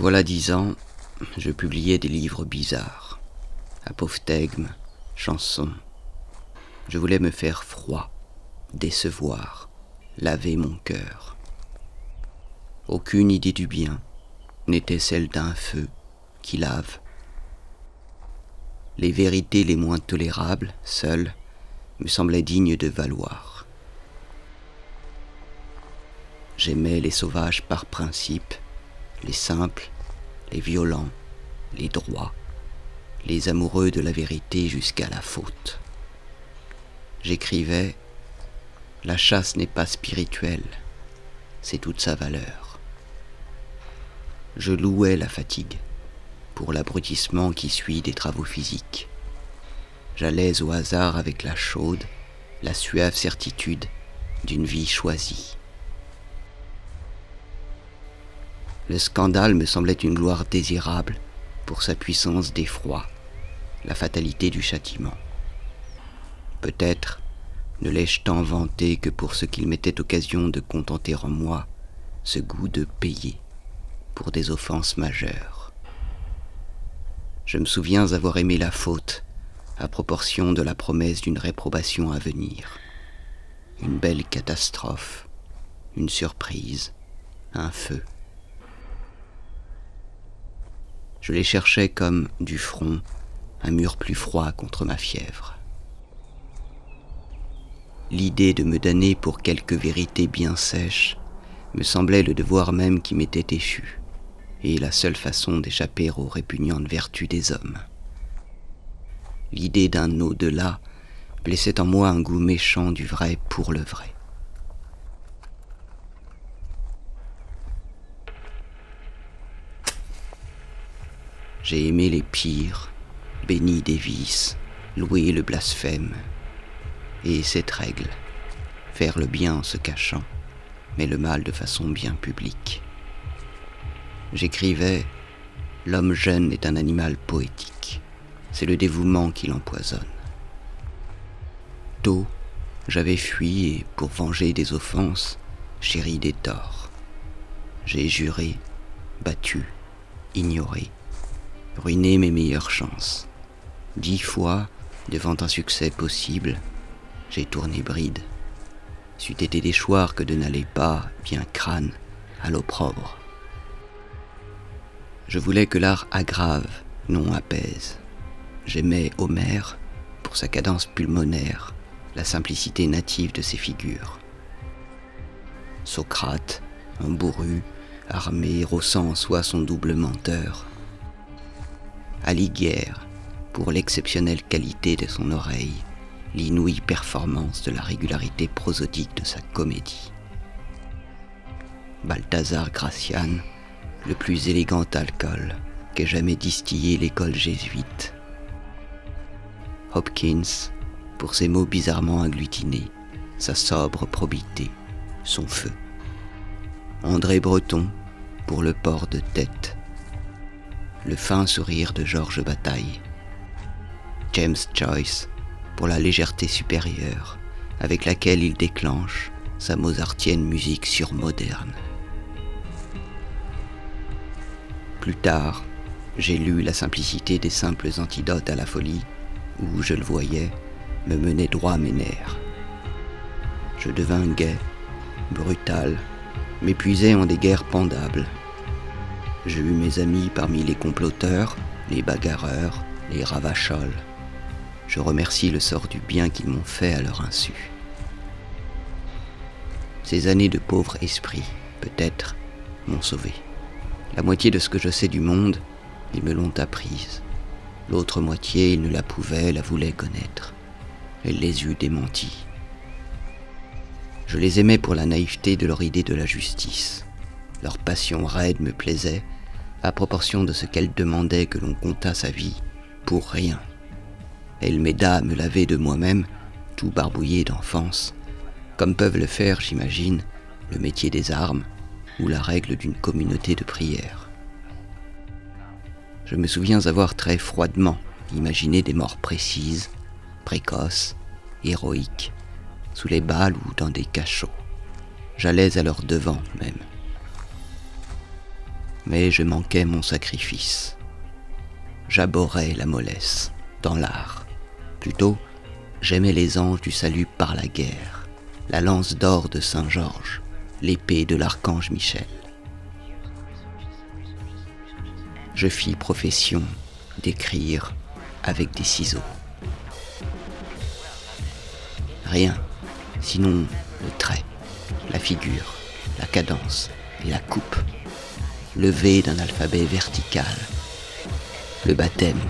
Voilà dix ans, je publiais des livres bizarres, apophthegmes, chansons. Je voulais me faire froid, décevoir, laver mon cœur. Aucune idée du bien n'était celle d'un feu qui lave. Les vérités les moins tolérables, seules, me semblaient dignes de valoir. J'aimais les sauvages par principe, les simples, les violents, les droits, les amoureux de la vérité jusqu'à la faute. J'écrivais La chasse n'est pas spirituelle, c'est toute sa valeur. Je louais la fatigue pour l'abrutissement qui suit des travaux physiques. J'allais au hasard avec la chaude, la suave certitude d'une vie choisie. Le scandale me semblait une gloire désirable pour sa puissance d'effroi, la fatalité du châtiment. Peut-être ne l'ai-je tant vanté que pour ce qu'il m'était occasion de contenter en moi ce goût de payer pour des offenses majeures. Je me souviens avoir aimé la faute à proportion de la promesse d'une réprobation à venir. Une belle catastrophe, une surprise, un feu. Je les cherchais comme, du front, un mur plus froid contre ma fièvre. L'idée de me donner pour quelque vérité bien sèche me semblait le devoir même qui m'était échu, et la seule façon d'échapper aux répugnantes vertus des hommes. L'idée d'un au-delà blessait en moi un goût méchant du vrai pour le vrai. J'ai aimé les pires, béni des vices, loué le blasphème. Et cette règle, faire le bien en se cachant, mais le mal de façon bien publique. J'écrivais L'homme jeune est un animal poétique. C'est le dévouement qui l'empoisonne. Tôt, j'avais fui et, pour venger des offenses, chéri des torts. J'ai juré, battu, ignoré, ruiné mes meilleures chances. Dix fois, devant un succès possible, j'ai tourné bride. C'eût été déchoir que de n'aller pas, bien crâne, à l'opprobre. Je voulais que l'art aggrave, non apaise. J'aimais Homère pour sa cadence pulmonaire, la simplicité native de ses figures. Socrate, un bourru, armé, rossant en soi son double menteur. Alighière, pour l'exceptionnelle qualité de son oreille, l'inouïe performance de la régularité prosodique de sa comédie. Balthazar Gracian, le plus élégant alcool qu'ait jamais distillé l'école jésuite. Hopkins, pour ses mots bizarrement agglutinés, sa sobre probité, son feu. André Breton, pour le port de tête, le fin sourire de Georges Bataille. James Joyce, pour la légèreté supérieure avec laquelle il déclenche sa mozartienne musique surmoderne. Plus tard, j'ai lu la simplicité des simples antidotes à la folie, où, je le voyais, me menait droit mes nerfs. Je devins gai, brutal, m'épuisais en des guerres pendables. J'ai eu mes amis parmi les comploteurs, les bagarreurs, les ravachols. Je remercie le sort du bien qu'ils m'ont fait à leur insu. Ces années de pauvre esprit, peut-être, m'ont sauvé. La moitié de ce que je sais du monde, ils me l'ont apprise. L'autre moitié, ils ne la pouvaient, la voulaient connaître. Elle les eut démentis. Je les aimais pour la naïveté de leur idée de la justice. Leur passion raide me plaisait, à proportion de ce qu'elle demandait que l'on comptât sa vie, pour rien. Elle m'aida à me laver de moi-même, tout barbouillé d'enfance, comme peuvent le faire, j'imagine, le métier des armes ou la règle d'une communauté de prière. Je me souviens avoir très froidement imaginé des morts précises, précoces, héroïques, sous les balles ou dans des cachots. J'allais à leur devant même. Mais je manquais mon sacrifice. J'abhorrais la mollesse dans l'art. Plutôt, j'aimais les anges du salut par la guerre, la lance d'or de Saint Georges, l'épée de l'archange Michel. Je fis profession d'écrire avec des ciseaux. Rien, sinon le trait, la figure, la cadence et la coupe, le V d'un alphabet vertical, le baptême